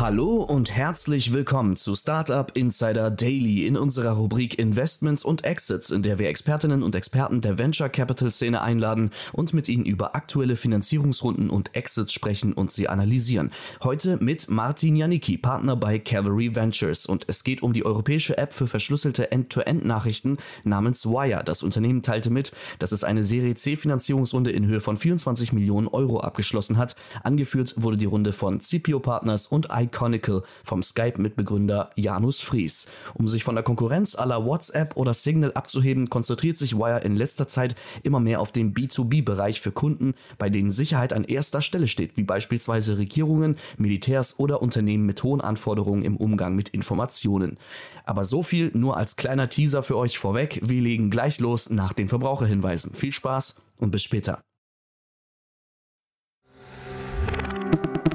Hallo und herzlich willkommen zu Startup Insider Daily in unserer Rubrik Investments und Exits, in der wir Expertinnen und Experten der Venture Capital Szene einladen und mit ihnen über aktuelle Finanzierungsrunden und Exits sprechen und sie analysieren. Heute mit Martin Janicki, Partner bei Cavalry Ventures und es geht um die europäische App für verschlüsselte End-to-End-Nachrichten namens Wire. Das Unternehmen teilte mit, dass es eine Serie C Finanzierungsrunde in Höhe von 24 Millionen Euro abgeschlossen hat. Angeführt wurde die Runde von CPO Partners und Iconical vom Skype-Mitbegründer Janus Fries. Um sich von der Konkurrenz aller WhatsApp oder Signal abzuheben, konzentriert sich Wire in letzter Zeit immer mehr auf den B2B-Bereich für Kunden, bei denen Sicherheit an erster Stelle steht, wie beispielsweise Regierungen, Militärs oder Unternehmen mit hohen Anforderungen im Umgang mit Informationen. Aber so viel nur als kleiner Teaser für euch vorweg. Wir legen gleich los nach den Verbraucherhinweisen. Viel Spaß und bis später.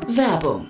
Werbung.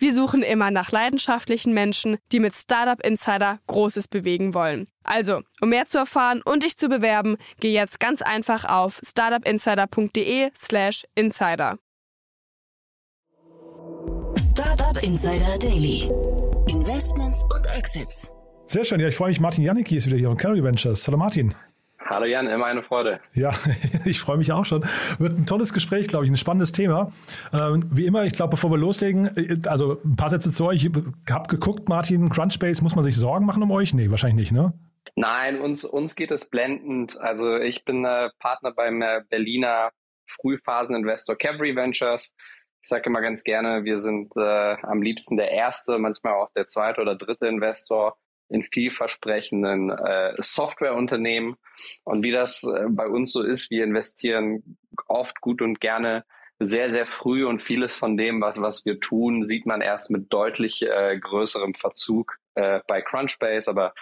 Wir suchen immer nach leidenschaftlichen Menschen, die mit Startup Insider Großes bewegen wollen. Also, um mehr zu erfahren und dich zu bewerben, geh jetzt ganz einfach auf startupinsider.de/slash insider. Startup Insider Daily. Investments und Exits. Sehr schön, ja, ich freue mich. Martin Janicki ist wieder hier und Carry Ventures. Hallo Martin. Hallo Jan, immer eine Freude. Ja, ich freue mich auch schon. Wird ein tolles Gespräch, glaube ich, ein spannendes Thema. Ähm, wie immer, ich glaube, bevor wir loslegen, äh, also ein paar Sätze zu euch. Ich habe geguckt, Martin, Crunchbase, muss man sich Sorgen machen um euch? Nee, wahrscheinlich nicht, ne? Nein, uns, uns geht es blendend. Also ich bin äh, Partner beim äh, Berliner Frühphaseninvestor Cavalry Ventures. Ich sage immer ganz gerne, wir sind äh, am liebsten der erste, manchmal auch der zweite oder dritte Investor in vielversprechenden äh, Softwareunternehmen. Und wie das äh, bei uns so ist, wir investieren oft gut und gerne sehr, sehr früh und vieles von dem, was, was wir tun, sieht man erst mit deutlich äh, größerem Verzug äh, bei Crunchbase. Aber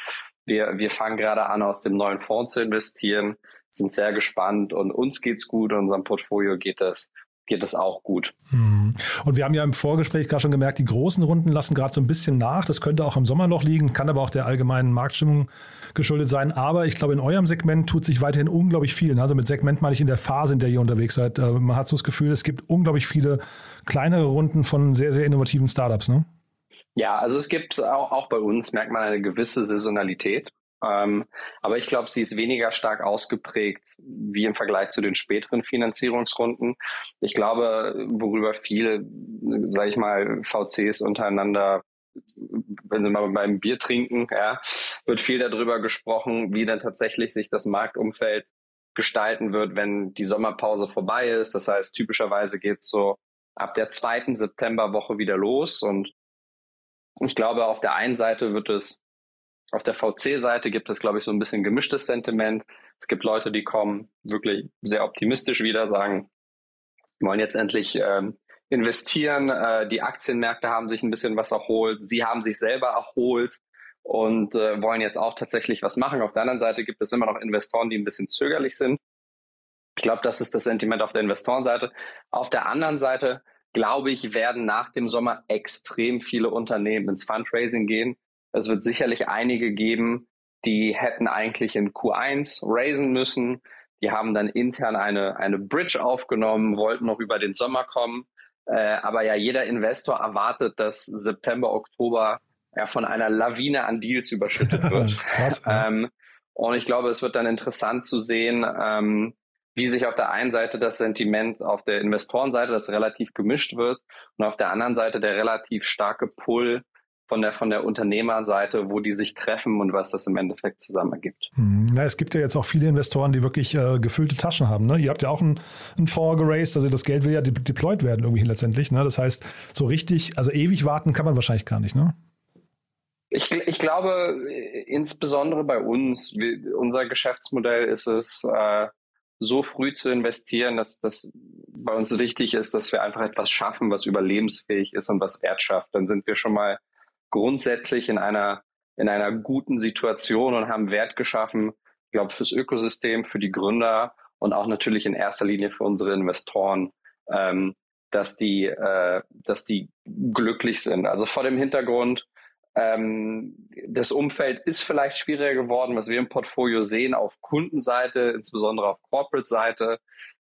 wir, wir fangen gerade an, aus dem neuen Fonds zu investieren, sind sehr gespannt und uns geht's gut, unserem Portfolio geht es geht es auch gut. Hm. Und wir haben ja im Vorgespräch gerade schon gemerkt, die großen Runden lassen gerade so ein bisschen nach. Das könnte auch im Sommer noch liegen, kann aber auch der allgemeinen Marktstimmung geschuldet sein. Aber ich glaube, in eurem Segment tut sich weiterhin unglaublich viel. Also mit Segment meine ich in der Phase, in der ihr unterwegs seid. Äh, man hat so das Gefühl, es gibt unglaublich viele kleinere Runden von sehr, sehr innovativen Startups. Ne? Ja, also es gibt auch, auch bei uns, merkt man eine gewisse Saisonalität. Ähm, aber ich glaube, sie ist weniger stark ausgeprägt wie im Vergleich zu den späteren Finanzierungsrunden. Ich glaube, worüber viele, sage ich mal, VCs untereinander, wenn sie mal beim Bier trinken, ja, wird viel darüber gesprochen, wie dann tatsächlich sich das Marktumfeld gestalten wird, wenn die Sommerpause vorbei ist. Das heißt, typischerweise geht es so ab der zweiten Septemberwoche wieder los und ich glaube, auf der einen Seite wird es, auf der VC-Seite gibt es, glaube ich, so ein bisschen gemischtes Sentiment. Es gibt Leute, die kommen wirklich sehr optimistisch wieder, sagen, wollen jetzt endlich ähm, investieren. Äh, die Aktienmärkte haben sich ein bisschen was erholt. Sie haben sich selber erholt und äh, wollen jetzt auch tatsächlich was machen. Auf der anderen Seite gibt es immer noch Investoren, die ein bisschen zögerlich sind. Ich glaube, das ist das Sentiment auf der Investorenseite. Auf der anderen Seite glaube ich, werden nach dem Sommer extrem viele Unternehmen ins Fundraising gehen. Es wird sicherlich einige geben, die hätten eigentlich in Q1 raisen müssen. Die haben dann intern eine, eine Bridge aufgenommen, wollten noch über den Sommer kommen. Äh, aber ja, jeder Investor erwartet, dass September, Oktober ja von einer Lawine an Deals überschüttet wird. Krass, ähm, und ich glaube, es wird dann interessant zu sehen, ähm, wie sich auf der einen Seite das Sentiment auf der Investorenseite, das relativ gemischt wird, und auf der anderen Seite der relativ starke Pull von der, von der Unternehmerseite, wo die sich treffen und was das im Endeffekt zusammen ergibt. Hm, na, es gibt ja jetzt auch viele Investoren, die wirklich äh, gefüllte Taschen haben. Ne? Ihr habt ja auch einen, einen Fonds geraced, also das Geld will ja de deployed werden irgendwie letztendlich. Ne? Das heißt, so richtig, also ewig warten kann man wahrscheinlich gar nicht. Ne? Ich, ich glaube, insbesondere bei uns, wir, unser Geschäftsmodell ist es, äh, so früh zu investieren, dass das bei uns wichtig ist, dass wir einfach etwas schaffen, was überlebensfähig ist und was Wert schafft. Dann sind wir schon mal grundsätzlich in einer, in einer guten Situation und haben Wert geschaffen, ich glaube, fürs Ökosystem, für die Gründer und auch natürlich in erster Linie für unsere Investoren, ähm, dass die, äh, dass die glücklich sind. Also vor dem Hintergrund, ähm, das Umfeld ist vielleicht schwieriger geworden. Was wir im Portfolio sehen auf Kundenseite, insbesondere auf Corporate-Seite,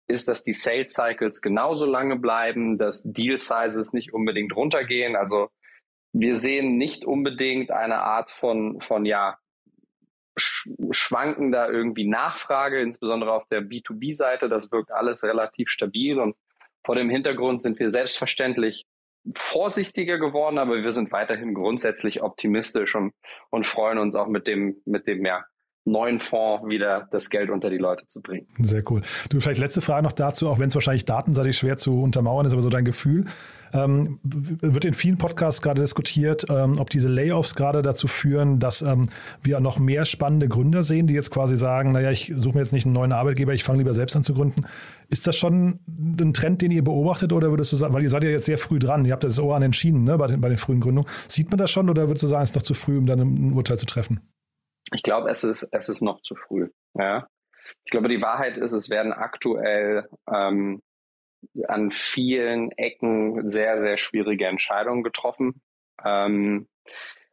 ist, dass die Sales Cycles genauso lange bleiben, dass Deal Sizes nicht unbedingt runtergehen. Also wir sehen nicht unbedingt eine Art von, von ja, schwankender irgendwie Nachfrage, insbesondere auf der B2B-Seite. Das wirkt alles relativ stabil und vor dem Hintergrund sind wir selbstverständlich vorsichtiger geworden, aber wir sind weiterhin grundsätzlich optimistisch und, und freuen uns auch mit dem, mit dem ja, neuen Fonds wieder das Geld unter die Leute zu bringen. Sehr cool. Du, vielleicht letzte Frage noch dazu, auch wenn es wahrscheinlich datenseitig schwer zu untermauern ist, aber so dein Gefühl. Ähm, wird in vielen Podcasts gerade diskutiert, ähm, ob diese Layoffs gerade dazu führen, dass ähm, wir noch mehr spannende Gründer sehen, die jetzt quasi sagen, naja, ich suche mir jetzt nicht einen neuen Arbeitgeber, ich fange lieber selbst an zu gründen. Ist das schon ein Trend, den ihr beobachtet oder würdest du sagen, weil ihr seid ja jetzt sehr früh dran, ihr habt das Ohr an entschieden ne, bei, den, bei den frühen Gründungen. Sieht man das schon oder würdest du sagen, es ist noch zu früh, um dann ein Urteil zu treffen? Ich glaube, es ist, es ist noch zu früh. Ja. Ich glaube, die Wahrheit ist, es werden aktuell ähm, an vielen Ecken sehr, sehr schwierige Entscheidungen getroffen. Ähm,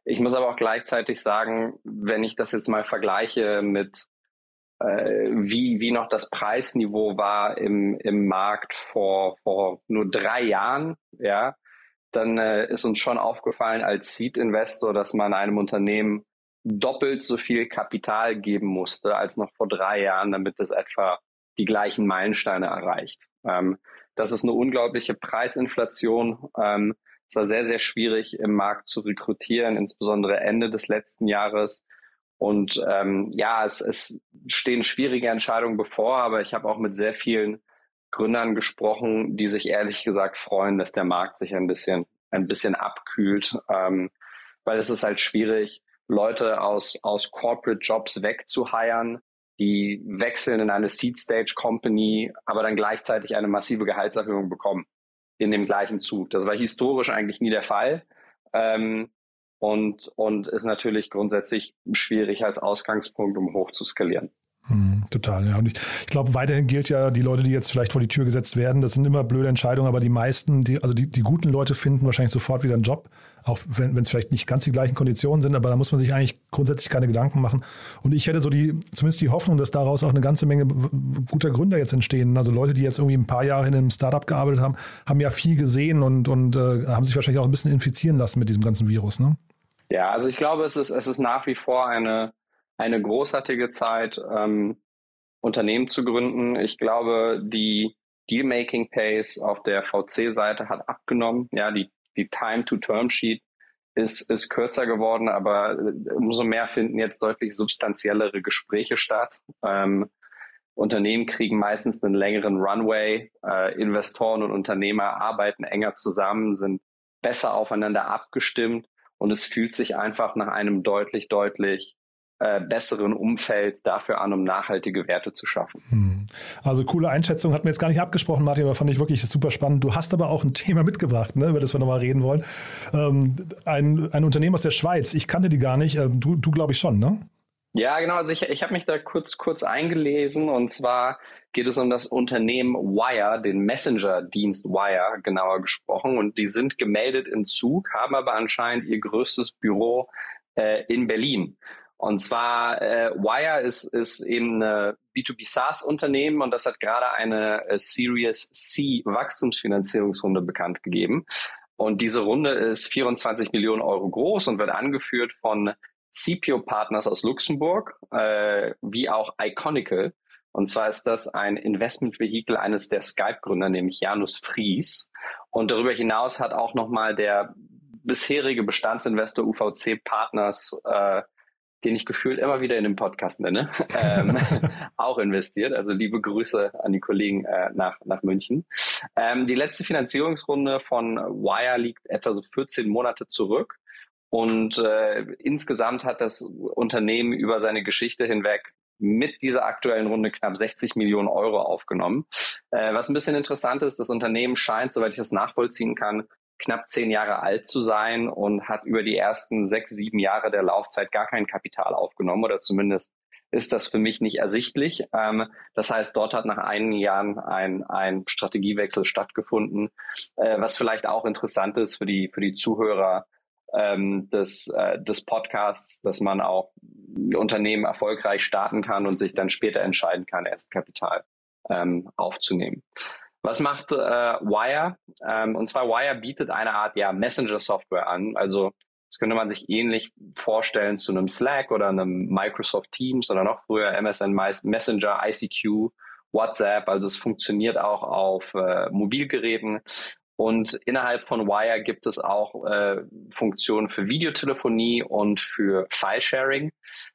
ich muss aber auch gleichzeitig sagen, wenn ich das jetzt mal vergleiche mit äh, wie, wie noch das Preisniveau war im, im Markt vor, vor nur drei Jahren, ja, dann äh, ist uns schon aufgefallen als Seed-Investor, dass man einem Unternehmen doppelt so viel Kapital geben musste als noch vor drei Jahren, damit es etwa die gleichen Meilensteine erreicht. Ähm, das ist eine unglaubliche Preisinflation. Ähm, es war sehr, sehr schwierig im Markt zu rekrutieren, insbesondere Ende des letzten Jahres. Und ähm, ja, es, es stehen schwierige Entscheidungen bevor, aber ich habe auch mit sehr vielen Gründern gesprochen, die sich ehrlich gesagt freuen, dass der Markt sich ein bisschen, ein bisschen abkühlt, ähm, weil es ist halt schwierig, Leute aus, aus Corporate Jobs wegzuheiern, die wechseln in eine Seed Stage Company, aber dann gleichzeitig eine massive Gehaltserhöhung bekommen in dem gleichen Zug. Das war historisch eigentlich nie der Fall. Ähm, und, und ist natürlich grundsätzlich schwierig als Ausgangspunkt, um hoch zu skalieren. Hm, total, ja. Und ich, ich glaube, weiterhin gilt ja, die Leute, die jetzt vielleicht vor die Tür gesetzt werden, das sind immer blöde Entscheidungen, aber die meisten, die, also die, die guten Leute finden wahrscheinlich sofort wieder einen Job, auch wenn es vielleicht nicht ganz die gleichen Konditionen sind, aber da muss man sich eigentlich grundsätzlich keine Gedanken machen. Und ich hätte so die, zumindest die Hoffnung, dass daraus auch eine ganze Menge guter Gründer jetzt entstehen. Also Leute, die jetzt irgendwie ein paar Jahre in einem Startup gearbeitet haben, haben ja viel gesehen und, und äh, haben sich wahrscheinlich auch ein bisschen infizieren lassen mit diesem ganzen Virus, ne? Ja, also ich glaube, es ist, es ist nach wie vor eine, eine großartige Zeit, ähm, Unternehmen zu gründen. Ich glaube, die Dealmaking Pace auf der VC-Seite hat abgenommen. Ja, die, die Time to Term Sheet ist, ist kürzer geworden, aber äh, umso mehr finden jetzt deutlich substanziellere Gespräche statt. Ähm, Unternehmen kriegen meistens einen längeren Runway. Äh, Investoren und Unternehmer arbeiten enger zusammen, sind besser aufeinander abgestimmt und es fühlt sich einfach nach einem deutlich, deutlich äh, besseren Umfeld dafür an, um nachhaltige Werte zu schaffen. Hm. Also coole Einschätzung, hatten wir jetzt gar nicht abgesprochen, Martin, aber fand ich wirklich super spannend. Du hast aber auch ein Thema mitgebracht, ne, über das wir nochmal reden wollen. Ähm, ein, ein Unternehmen aus der Schweiz, ich kannte die gar nicht, ähm, du, du glaube ich schon, ne? Ja, genau. Also ich, ich habe mich da kurz, kurz eingelesen und zwar geht es um das Unternehmen Wire, den Messenger-Dienst Wire genauer gesprochen. Und die sind gemeldet in Zug, haben aber anscheinend ihr größtes Büro äh, in Berlin. Und zwar äh, Wire ist, ist eben eine B2B SaaS-Unternehmen und das hat gerade eine äh, Series C Wachstumsfinanzierungsrunde bekannt gegeben. Und diese Runde ist 24 Millionen Euro groß und wird angeführt von CPO Partners aus Luxemburg, äh, wie auch Iconical. Und zwar ist das ein Investmentvehikel eines der Skype-Gründer, nämlich Janus Fries. Und darüber hinaus hat auch nochmal der bisherige Bestandsinvestor UVC Partners, äh, den ich gefühlt immer wieder in dem Podcast nenne, ähm, auch investiert. Also liebe Grüße an die Kollegen äh, nach, nach München. Ähm, die letzte Finanzierungsrunde von Wire liegt etwa so 14 Monate zurück. Und äh, insgesamt hat das Unternehmen über seine Geschichte hinweg mit dieser aktuellen Runde knapp 60 Millionen Euro aufgenommen. Äh, was ein bisschen interessant ist, das Unternehmen scheint, soweit ich das nachvollziehen kann, knapp zehn Jahre alt zu sein und hat über die ersten sechs, sieben Jahre der Laufzeit gar kein Kapital aufgenommen oder zumindest ist das für mich nicht ersichtlich. Ähm, das heißt, dort hat nach einigen Jahren ein, ein Strategiewechsel stattgefunden, äh, was vielleicht auch interessant ist für die, für die Zuhörer ähm, des, äh, des Podcasts, dass man auch Unternehmen erfolgreich starten kann und sich dann später entscheiden kann, erst Kapital ähm, aufzunehmen. Was macht äh, Wire? Ähm, und zwar Wire bietet eine Art ja, Messenger-Software an. Also das könnte man sich ähnlich vorstellen zu einem Slack oder einem Microsoft Teams oder noch früher MSN Messenger, ICQ, WhatsApp. Also es funktioniert auch auf äh, Mobilgeräten. Und innerhalb von Wire gibt es auch äh, Funktionen für Videotelefonie und für File-Sharing.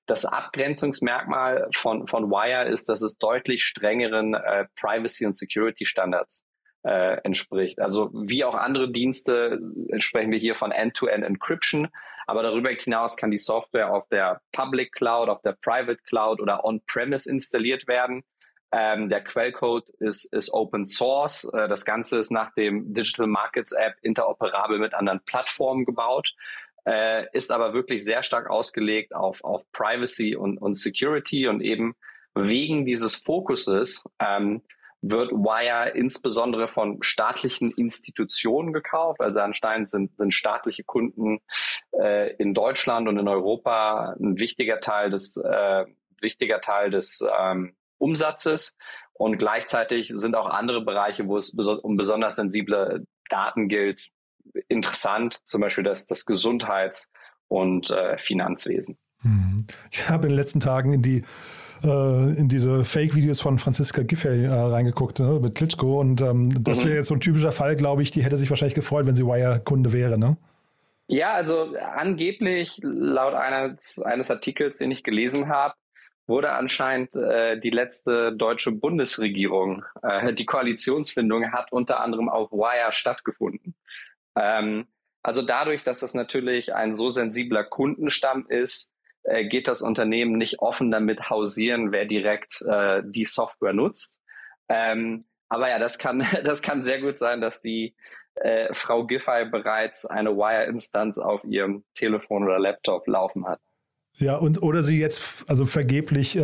Das Abgrenzungsmerkmal von, von Wire ist, dass es deutlich strengeren äh, Privacy- und Security-Standards äh, entspricht. Also wie auch andere Dienste sprechen wir hier von End-to-End Encryption. Aber darüber hinaus kann die Software auf der Public Cloud, auf der Private Cloud oder On-Premise installiert werden. Ähm, der Quellcode ist, ist Open Source. Äh, das Ganze ist nach dem Digital Markets App interoperabel mit anderen Plattformen gebaut, äh, ist aber wirklich sehr stark ausgelegt auf, auf Privacy und, und Security und eben wegen dieses Fokuses ähm, wird Wire insbesondere von staatlichen Institutionen gekauft. Also anscheinend sind, sind staatliche Kunden äh, in Deutschland und in Europa ein wichtiger Teil des, äh, wichtiger Teil des ähm, Umsatzes. Und gleichzeitig sind auch andere Bereiche, wo es um besonders sensible Daten gilt, interessant, zum Beispiel das, das Gesundheits- und äh, Finanzwesen. Hm. Ich habe in den letzten Tagen in die äh, in diese Fake-Videos von Franziska Giffey äh, reingeguckt ne, mit Klitschko und ähm, das mhm. wäre jetzt so ein typischer Fall, glaube ich, die hätte sich wahrscheinlich gefreut, wenn sie Wire-Kunde wäre, ne? Ja, also angeblich laut eines, eines Artikels, den ich gelesen habe, wurde anscheinend äh, die letzte deutsche Bundesregierung, äh, die Koalitionsfindung hat unter anderem auf Wire stattgefunden. Ähm, also dadurch, dass es natürlich ein so sensibler Kundenstamm ist, äh, geht das Unternehmen nicht offen damit hausieren, wer direkt äh, die Software nutzt. Ähm, aber ja, das kann, das kann sehr gut sein, dass die äh, Frau Giffey bereits eine Wire-Instanz auf ihrem Telefon oder Laptop laufen hat. Ja, und oder sie jetzt also vergeblich äh,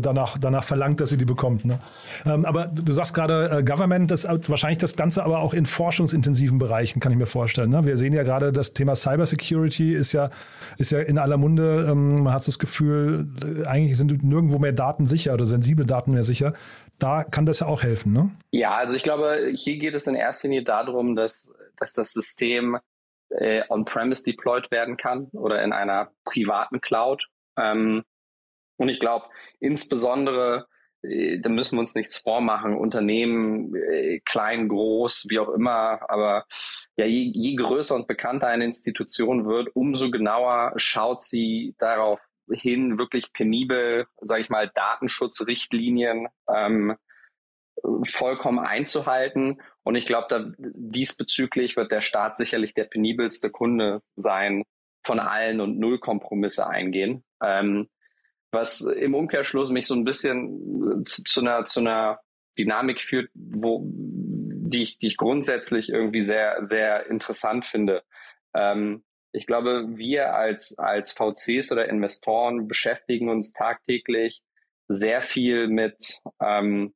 danach, danach verlangt, dass sie die bekommt. Ne? Ähm, aber du sagst gerade äh, Government, das wahrscheinlich das Ganze aber auch in forschungsintensiven Bereichen, kann ich mir vorstellen. Ne? Wir sehen ja gerade, das Thema Cybersecurity ist ja, ist ja in aller Munde. Ähm, man hat so das Gefühl, äh, eigentlich sind nirgendwo mehr Daten sicher oder sensible Daten mehr sicher. Da kann das ja auch helfen, ne? Ja, also ich glaube, hier geht es in erster Linie darum, dass, dass das System äh, on-premise deployed werden kann oder in einer privaten Cloud. Ähm, und ich glaube, insbesondere, äh, da müssen wir uns nichts vormachen, Unternehmen, äh, klein, groß, wie auch immer, aber ja, je, je größer und bekannter eine Institution wird, umso genauer schaut sie darauf hin, wirklich penibel, sage ich mal, Datenschutzrichtlinien ähm, vollkommen einzuhalten. Und ich glaube, diesbezüglich wird der Staat sicherlich der penibelste Kunde sein von allen und null Kompromisse eingehen. Ähm, was im Umkehrschluss mich so ein bisschen zu, zu, einer, zu einer Dynamik führt, wo, die ich, die ich grundsätzlich irgendwie sehr, sehr interessant finde. Ähm, ich glaube, wir als, als VCs oder Investoren beschäftigen uns tagtäglich sehr viel mit ähm,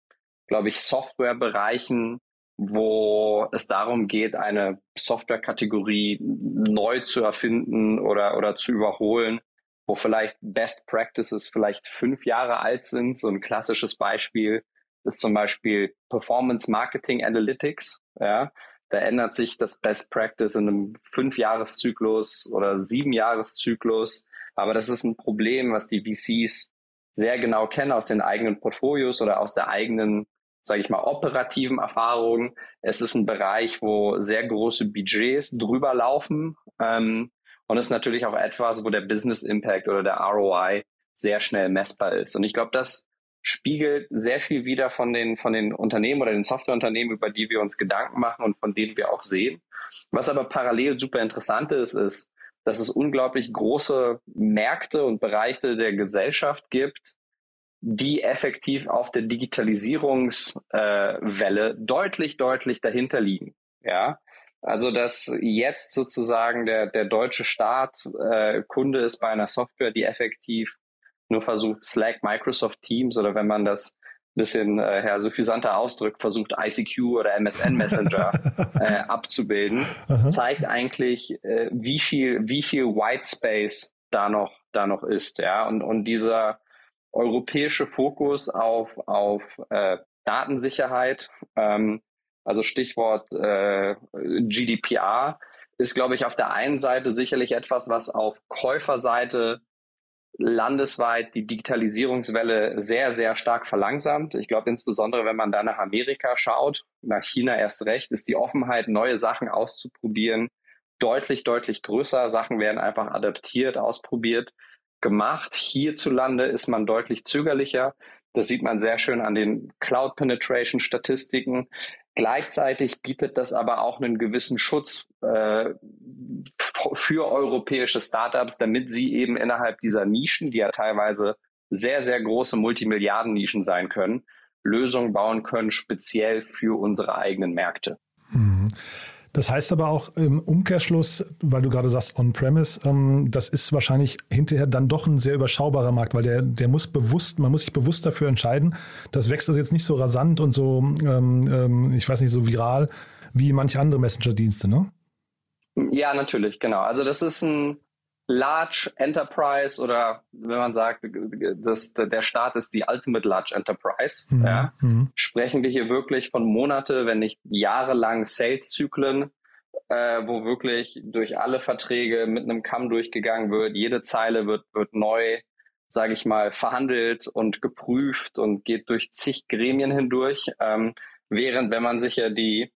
glaube ich, Softwarebereichen, wo es darum geht, eine Softwarekategorie neu zu erfinden oder, oder zu überholen, wo vielleicht Best Practices vielleicht fünf Jahre alt sind. So ein klassisches Beispiel ist zum Beispiel Performance Marketing Analytics. Ja, da ändert sich das Best Practice in einem Fünfjahreszyklus oder Siebenjahreszyklus. Aber das ist ein Problem, was die VCs sehr genau kennen aus den eigenen Portfolios oder aus der eigenen sage ich mal, operativen Erfahrung. Es ist ein Bereich, wo sehr große Budgets drüber laufen. Ähm, und es ist natürlich auch etwas, wo der Business Impact oder der ROI sehr schnell messbar ist. Und ich glaube, das spiegelt sehr viel wieder von den, von den Unternehmen oder den Softwareunternehmen, über die wir uns Gedanken machen und von denen wir auch sehen. Was aber parallel super interessant ist, ist, dass es unglaublich große Märkte und Bereiche der Gesellschaft gibt, die effektiv auf der Digitalisierungswelle äh, deutlich, deutlich dahinter liegen. Ja, also dass jetzt sozusagen der, der deutsche Staat äh, Kunde ist bei einer Software, die effektiv nur versucht, Slack, Microsoft Teams oder wenn man das bisschen äh, ja, suffisanter ausdrückt, versucht ICQ oder MSN Messenger äh, abzubilden, Aha. zeigt eigentlich, äh, wie viel, wie viel White Space da noch, da noch ist, ja. Und, und dieser europäische Fokus auf, auf äh, Datensicherheit, ähm, also Stichwort äh, GDPR, ist, glaube ich, auf der einen Seite sicherlich etwas, was auf Käuferseite landesweit die Digitalisierungswelle sehr, sehr stark verlangsamt. Ich glaube, insbesondere wenn man da nach Amerika schaut, nach China erst recht, ist die Offenheit, neue Sachen auszuprobieren, deutlich, deutlich größer. Sachen werden einfach adaptiert, ausprobiert, gemacht. Hierzulande ist man deutlich zögerlicher. Das sieht man sehr schön an den Cloud Penetration Statistiken. Gleichzeitig bietet das aber auch einen gewissen Schutz äh, für europäische Startups, damit sie eben innerhalb dieser Nischen, die ja teilweise sehr, sehr große Multimilliarden-Nischen sein können, Lösungen bauen können, speziell für unsere eigenen Märkte. Mhm. Das heißt aber auch im Umkehrschluss, weil du gerade sagst On-Premise, ähm, das ist wahrscheinlich hinterher dann doch ein sehr überschaubarer Markt, weil der, der muss bewusst, man muss sich bewusst dafür entscheiden. Das wächst also jetzt nicht so rasant und so, ähm, ähm, ich weiß nicht, so viral wie manche andere Messenger-Dienste, ne? Ja, natürlich, genau. Also das ist ein Large Enterprise oder wenn man sagt, das, der Staat ist die Ultimate Large Enterprise, mhm. Ja, mhm. sprechen wir hier wirklich von Monate, wenn nicht jahrelang Sales-Zyklen, äh, wo wirklich durch alle Verträge mit einem Kamm durchgegangen wird. Jede Zeile wird, wird neu, sage ich mal, verhandelt und geprüft und geht durch zig Gremien hindurch. Ähm, während, wenn man sich ja die,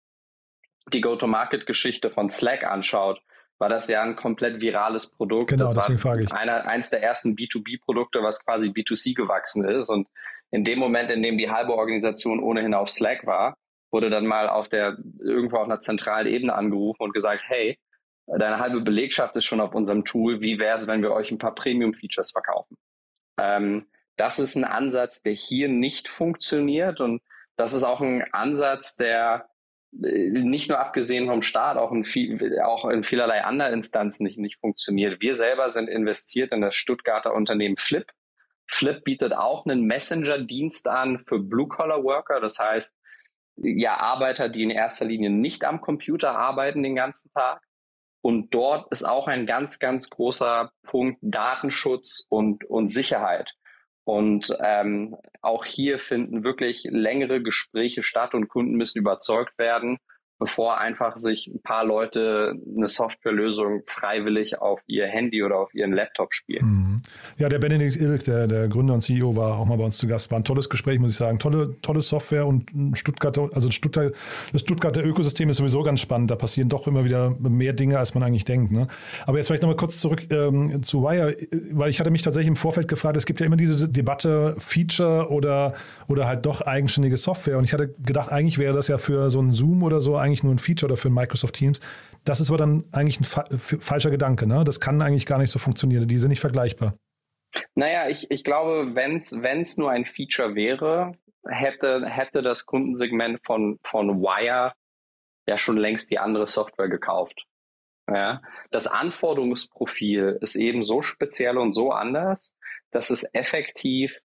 die Go-to-Market-Geschichte von Slack anschaut, war das ja ein komplett virales Produkt. Genau, das deswegen frage ich. Einer, eins der ersten B2B-Produkte, was quasi B2C gewachsen ist. Und in dem Moment, in dem die halbe Organisation ohnehin auf Slack war, wurde dann mal auf der, irgendwo auf einer zentralen Ebene angerufen und gesagt, hey, deine halbe Belegschaft ist schon auf unserem Tool. Wie wäre es, wenn wir euch ein paar Premium-Features verkaufen? Ähm, das ist ein Ansatz, der hier nicht funktioniert. Und das ist auch ein Ansatz, der nicht nur abgesehen vom Staat, auch in, viel, auch in vielerlei anderen Instanzen nicht, nicht funktioniert. Wir selber sind investiert in das Stuttgarter Unternehmen Flip. Flip bietet auch einen Messenger-Dienst an für Blue-Collar-Worker. Das heißt, ja, Arbeiter, die in erster Linie nicht am Computer arbeiten den ganzen Tag. Und dort ist auch ein ganz, ganz großer Punkt Datenschutz und, und Sicherheit. Und ähm, auch hier finden wirklich längere Gespräche statt und Kunden müssen überzeugt werden, bevor einfach sich ein paar Leute eine Softwarelösung freiwillig auf ihr Handy oder auf ihren Laptop spielen. Mhm. Ja, der Benedikt Ilk, der, der Gründer und CEO, war auch mal bei uns zu Gast. War ein tolles Gespräch, muss ich sagen. Tolle, tolle Software und Stuttgarter, also Stuttgart, das Stuttgarter Ökosystem ist sowieso ganz spannend. Da passieren doch immer wieder mehr Dinge, als man eigentlich denkt. Ne? Aber jetzt vielleicht nochmal kurz zurück ähm, zu Wire, weil ich hatte mich tatsächlich im Vorfeld gefragt, es gibt ja immer diese Debatte Feature oder, oder halt doch eigenständige Software. Und ich hatte gedacht, eigentlich wäre das ja für so ein Zoom oder so eigentlich nur ein Feature oder für Microsoft Teams. Das ist aber dann eigentlich ein fa falscher Gedanke. Ne? Das kann eigentlich gar nicht so funktionieren. Die sind nicht vergleichbar. Naja, ich, ich glaube, wenn es nur ein Feature wäre, hätte, hätte das Kundensegment von, von Wire ja schon längst die andere Software gekauft. Ja, das Anforderungsprofil ist eben so speziell und so anders, dass es effektiv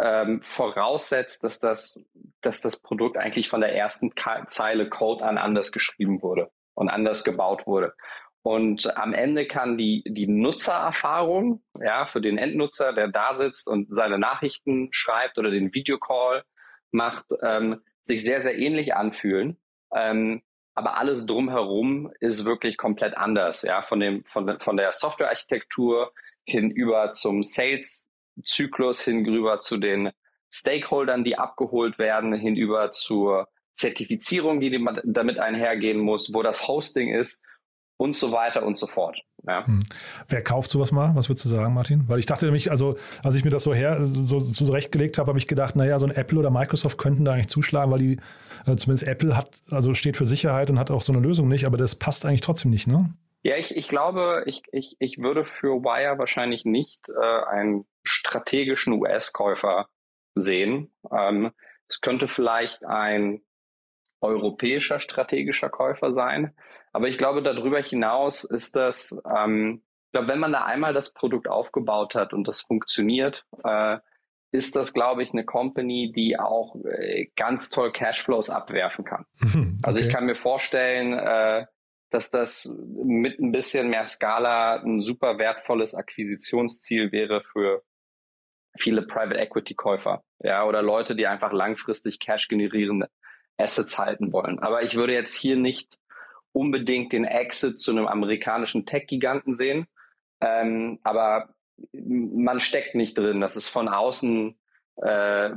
ähm, voraussetzt, dass das, dass das Produkt eigentlich von der ersten Zeile Code an anders geschrieben wurde und anders gebaut wurde. Und am Ende kann die, die Nutzererfahrung, ja, für den Endnutzer, der da sitzt und seine Nachrichten schreibt oder den Videocall macht, ähm, sich sehr, sehr ähnlich anfühlen. Ähm, aber alles drumherum ist wirklich komplett anders, ja, von dem, von, von der Softwarearchitektur hinüber zum Sales Zyklus hin rüber zu den Stakeholdern, die abgeholt werden, hinüber zur Zertifizierung, die damit einhergehen muss, wo das Hosting ist und so weiter und so fort. Ja. Hm. Wer kauft sowas mal? Was würdest du sagen, Martin? Weil ich dachte nämlich, also als ich mir das so her so, so zurechtgelegt habe, habe ich gedacht, naja, so ein Apple oder Microsoft könnten da eigentlich zuschlagen, weil die, äh, zumindest Apple hat, also steht für Sicherheit und hat auch so eine Lösung nicht, aber das passt eigentlich trotzdem nicht, ne? Ja, ich, ich glaube, ich, ich, ich würde für Wire wahrscheinlich nicht äh, einen strategischen US-Käufer sehen. Ähm, es könnte vielleicht ein europäischer strategischer Käufer sein. Aber ich glaube, darüber hinaus ist das, ähm, ich glaube, wenn man da einmal das Produkt aufgebaut hat und das funktioniert, äh, ist das, glaube ich, eine Company, die auch äh, ganz toll Cashflows abwerfen kann. okay. Also ich kann mir vorstellen, äh, dass das mit ein bisschen mehr Skala ein super wertvolles Akquisitionsziel wäre für viele Private Equity Käufer, ja, oder Leute, die einfach langfristig Cash generieren Assets halten wollen. Aber ich würde jetzt hier nicht unbedingt den Exit zu einem amerikanischen Tech-Giganten sehen. Ähm, aber man steckt nicht drin. Das ist von außen äh,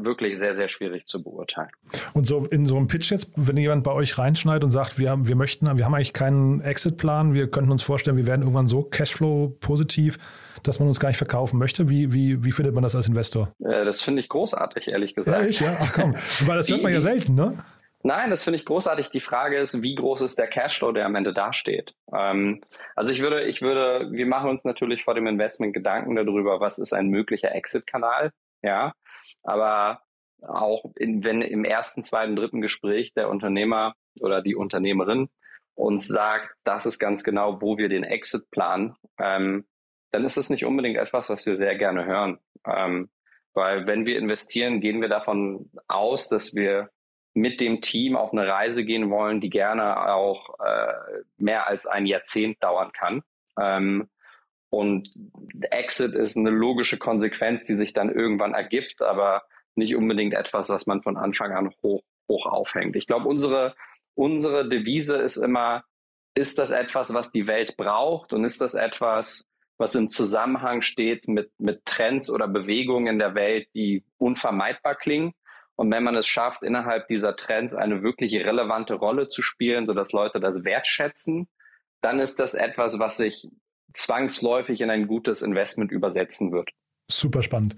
wirklich sehr, sehr schwierig zu beurteilen. Und so in so einem Pitch jetzt, wenn jemand bei euch reinschneidet und sagt, wir, haben, wir möchten, wir haben eigentlich keinen Exit-Plan, wir könnten uns vorstellen, wir werden irgendwann so Cashflow-positiv, dass man uns gar nicht verkaufen möchte. Wie, wie, wie findet man das als Investor? Äh, das finde ich großartig, ehrlich gesagt. Ehrlich, ja? Ach komm, weil das hört man ja selten, ne? Nein, das finde ich großartig. Die Frage ist, wie groß ist der Cashflow, der am Ende dasteht? Ähm, also ich würde, ich würde, wir machen uns natürlich vor dem Investment Gedanken darüber, was ist ein möglicher Exit-Kanal, ja. Aber auch in, wenn im ersten, zweiten, dritten Gespräch der Unternehmer oder die Unternehmerin uns sagt, das ist ganz genau, wo wir den Exit planen, ähm, dann ist es nicht unbedingt etwas, was wir sehr gerne hören. Ähm, weil wenn wir investieren, gehen wir davon aus, dass wir mit dem Team auf eine Reise gehen wollen, die gerne auch äh, mehr als ein Jahrzehnt dauern kann. Ähm, und Exit ist eine logische Konsequenz, die sich dann irgendwann ergibt, aber nicht unbedingt etwas, was man von Anfang an hoch, hoch aufhängt. Ich glaube, unsere, unsere Devise ist immer, ist das etwas, was die Welt braucht und ist das etwas, was im Zusammenhang steht mit, mit Trends oder Bewegungen in der Welt, die unvermeidbar klingen? Und wenn man es schafft, innerhalb dieser Trends eine wirklich relevante Rolle zu spielen, sodass Leute das wertschätzen, dann ist das etwas, was sich zwangsläufig in ein gutes Investment übersetzen wird. Super spannend.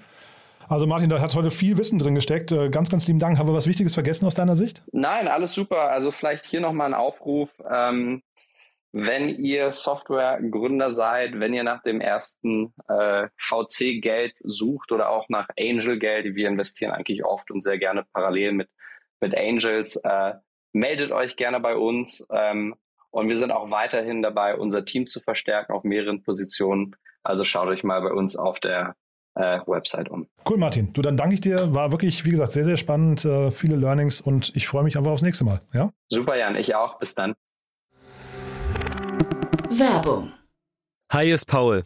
Also Martin, da hat heute viel Wissen drin gesteckt. Äh, ganz, ganz lieben Dank. Haben wir was Wichtiges vergessen aus deiner Sicht? Nein, alles super. Also vielleicht hier nochmal ein Aufruf. Ähm, wenn ihr Softwaregründer seid, wenn ihr nach dem ersten äh, VC-Geld sucht oder auch nach Angel-Geld, wir investieren eigentlich oft und sehr gerne parallel mit, mit Angels, äh, meldet euch gerne bei uns. Ähm, und wir sind auch weiterhin dabei, unser Team zu verstärken auf mehreren Positionen. Also schaut euch mal bei uns auf der äh, Website um. Cool, Martin. Du, dann danke ich dir. War wirklich, wie gesagt, sehr, sehr spannend. Äh, viele Learnings und ich freue mich einfach aufs nächste Mal. Ja? Super, Jan. Ich auch. Bis dann. Werbung. Hi, ist Paul,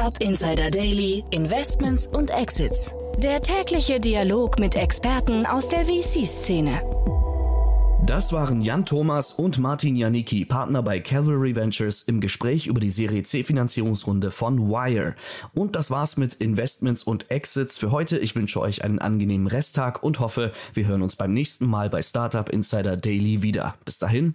Startup Insider Daily, Investments und Exits. Der tägliche Dialog mit Experten aus der VC-Szene. Das waren Jan Thomas und Martin Janicki, Partner bei Calvary Ventures, im Gespräch über die Serie C Finanzierungsrunde von Wire. Und das war's mit Investments und Exits für heute. Ich wünsche euch einen angenehmen Resttag und hoffe, wir hören uns beim nächsten Mal bei Startup Insider Daily wieder. Bis dahin.